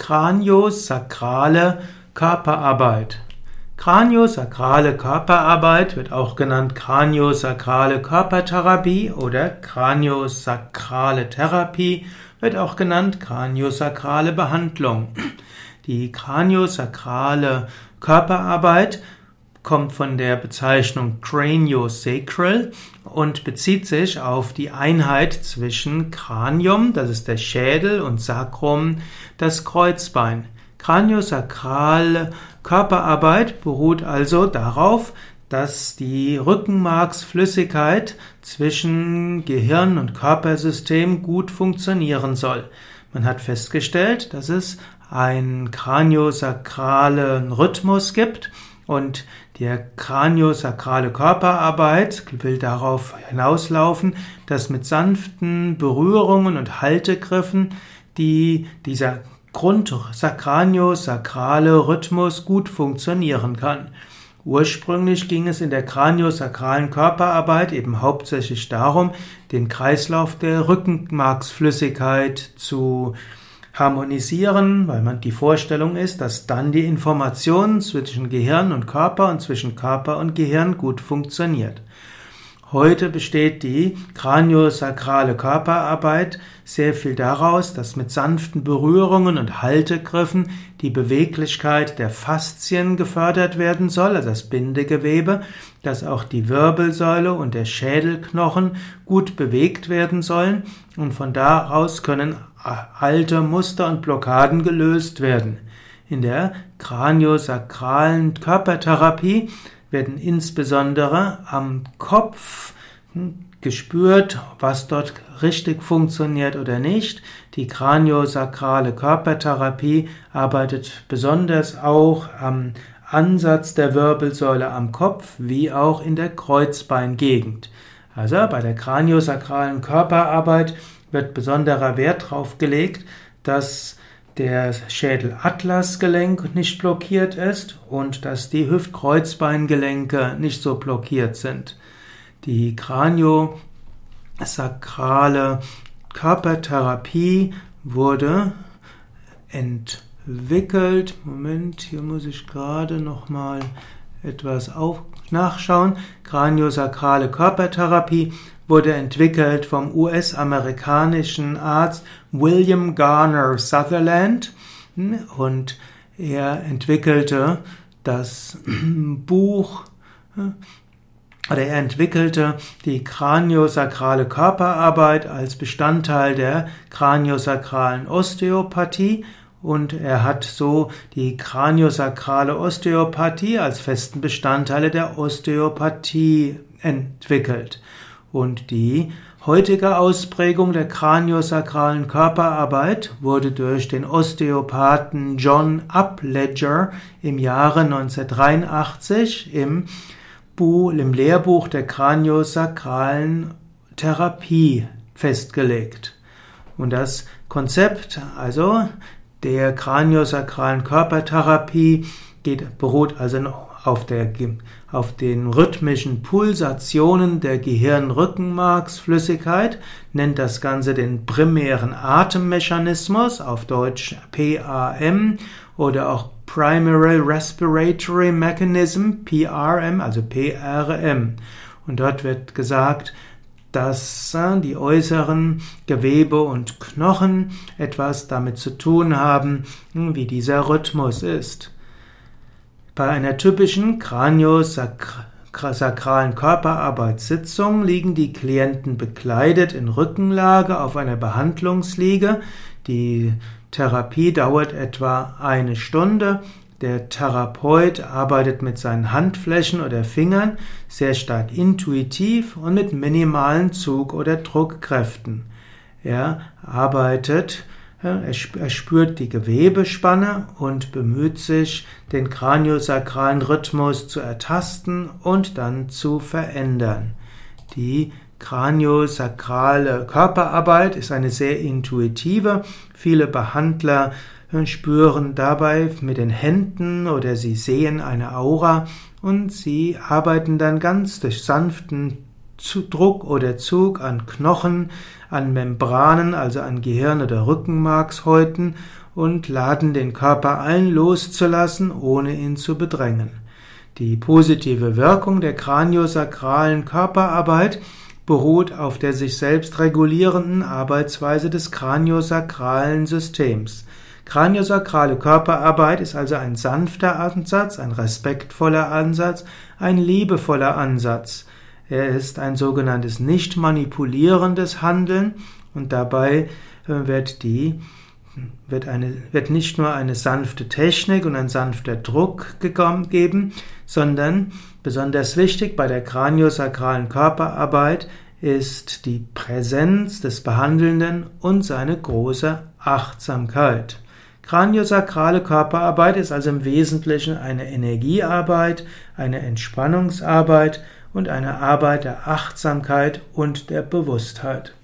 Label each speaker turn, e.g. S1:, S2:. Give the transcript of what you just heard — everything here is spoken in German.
S1: Kraniosakrale Körperarbeit. Kraniosakrale Körperarbeit wird auch genannt Kraniosakrale Körpertherapie oder Kraniosakrale Therapie, wird auch genannt Kraniosakrale Behandlung. Die Kraniosakrale Körperarbeit kommt von der Bezeichnung craniosacral und bezieht sich auf die Einheit zwischen Kranium, das ist der Schädel, und Sacrum, das Kreuzbein. Kraniosakrale Körperarbeit beruht also darauf, dass die Rückenmarksflüssigkeit zwischen Gehirn und Körpersystem gut funktionieren soll. Man hat festgestellt, dass es einen kraniosakralen Rhythmus gibt und die kraniosakrale Körperarbeit will darauf hinauslaufen, dass mit sanften Berührungen und Haltegriffen die, dieser Grundkraniosakrale Rhythmus gut funktionieren kann. Ursprünglich ging es in der kraniosakralen Körperarbeit eben hauptsächlich darum, den Kreislauf der Rückenmarksflüssigkeit zu harmonisieren, weil man die Vorstellung ist, dass dann die Information zwischen Gehirn und Körper und zwischen Körper und Gehirn gut funktioniert. Heute besteht die kraniosakrale Körperarbeit sehr viel daraus, dass mit sanften Berührungen und Haltegriffen die Beweglichkeit der Faszien gefördert werden soll, also das Bindegewebe, dass auch die Wirbelsäule und der Schädelknochen gut bewegt werden sollen und von daraus können alte Muster und Blockaden gelöst werden. In der kraniosakralen Körpertherapie werden insbesondere am Kopf gespürt, was dort richtig funktioniert oder nicht. Die kraniosakrale Körpertherapie arbeitet besonders auch am Ansatz der Wirbelsäule am Kopf wie auch in der Kreuzbeingegend. Also bei der kraniosakralen Körperarbeit wird besonderer Wert darauf gelegt, dass der Schädelatlasgelenk nicht blockiert ist und dass die Hüftkreuzbeingelenke nicht so blockiert sind. Die kraniosakrale Körpertherapie wurde entwickelt. Moment, hier muss ich gerade noch mal etwas auf nachschauen. Kraniosakrale Körpertherapie wurde entwickelt vom US-amerikanischen Arzt William Garner Sutherland und er entwickelte das Buch oder er entwickelte die kraniosakrale Körperarbeit als Bestandteil der kraniosakralen Osteopathie und er hat so die kraniosakrale Osteopathie als festen Bestandteile der Osteopathie entwickelt. Und die heutige Ausprägung der kraniosakralen Körperarbeit wurde durch den Osteopathen John Upledger im Jahre 1983 im, Buch, im Lehrbuch der kraniosakralen Therapie festgelegt. Und das Konzept, also der kraniosakralen Körpertherapie, geht, beruht also auf, der, auf den rhythmischen Pulsationen der Gehirnrückenmarksflüssigkeit, nennt das Ganze den primären Atemmechanismus, auf Deutsch PAM oder auch Primary Respiratory Mechanism, PRM, also PRM. Und dort wird gesagt, dass die äußeren Gewebe und Knochen etwas damit zu tun haben, wie dieser Rhythmus ist. Bei einer typischen kraniosakralen Körperarbeitssitzung liegen die Klienten bekleidet in Rückenlage auf einer Behandlungsliege. Die Therapie dauert etwa eine Stunde. Der Therapeut arbeitet mit seinen Handflächen oder Fingern sehr stark intuitiv und mit minimalen Zug- oder Druckkräften. Er arbeitet er spürt die Gewebespanne und bemüht sich, den kraniosakralen Rhythmus zu ertasten und dann zu verändern. Die kraniosakrale Körperarbeit ist eine sehr intuitive. Viele Behandler spüren dabei mit den Händen oder sie sehen eine Aura und sie arbeiten dann ganz durch sanften Druck oder Zug an Knochen, an Membranen, also an Gehirn- oder Rückenmarkshäuten und laden den Körper ein, loszulassen, ohne ihn zu bedrängen. Die positive Wirkung der kraniosakralen Körperarbeit beruht auf der sich selbst regulierenden Arbeitsweise des kraniosakralen Systems. Kraniosakrale Körperarbeit ist also ein sanfter Ansatz, ein respektvoller Ansatz, ein liebevoller Ansatz. Er ist ein sogenanntes nicht manipulierendes Handeln und dabei äh, wird die wird, eine, wird nicht nur eine sanfte Technik und ein sanfter Druck gegeben, sondern besonders wichtig bei der kraniosakralen Körperarbeit ist die Präsenz des Behandelnden und seine große Achtsamkeit. Kraniosakrale Körperarbeit ist also im Wesentlichen eine Energiearbeit, eine Entspannungsarbeit und eine Arbeit der Achtsamkeit und der Bewusstheit.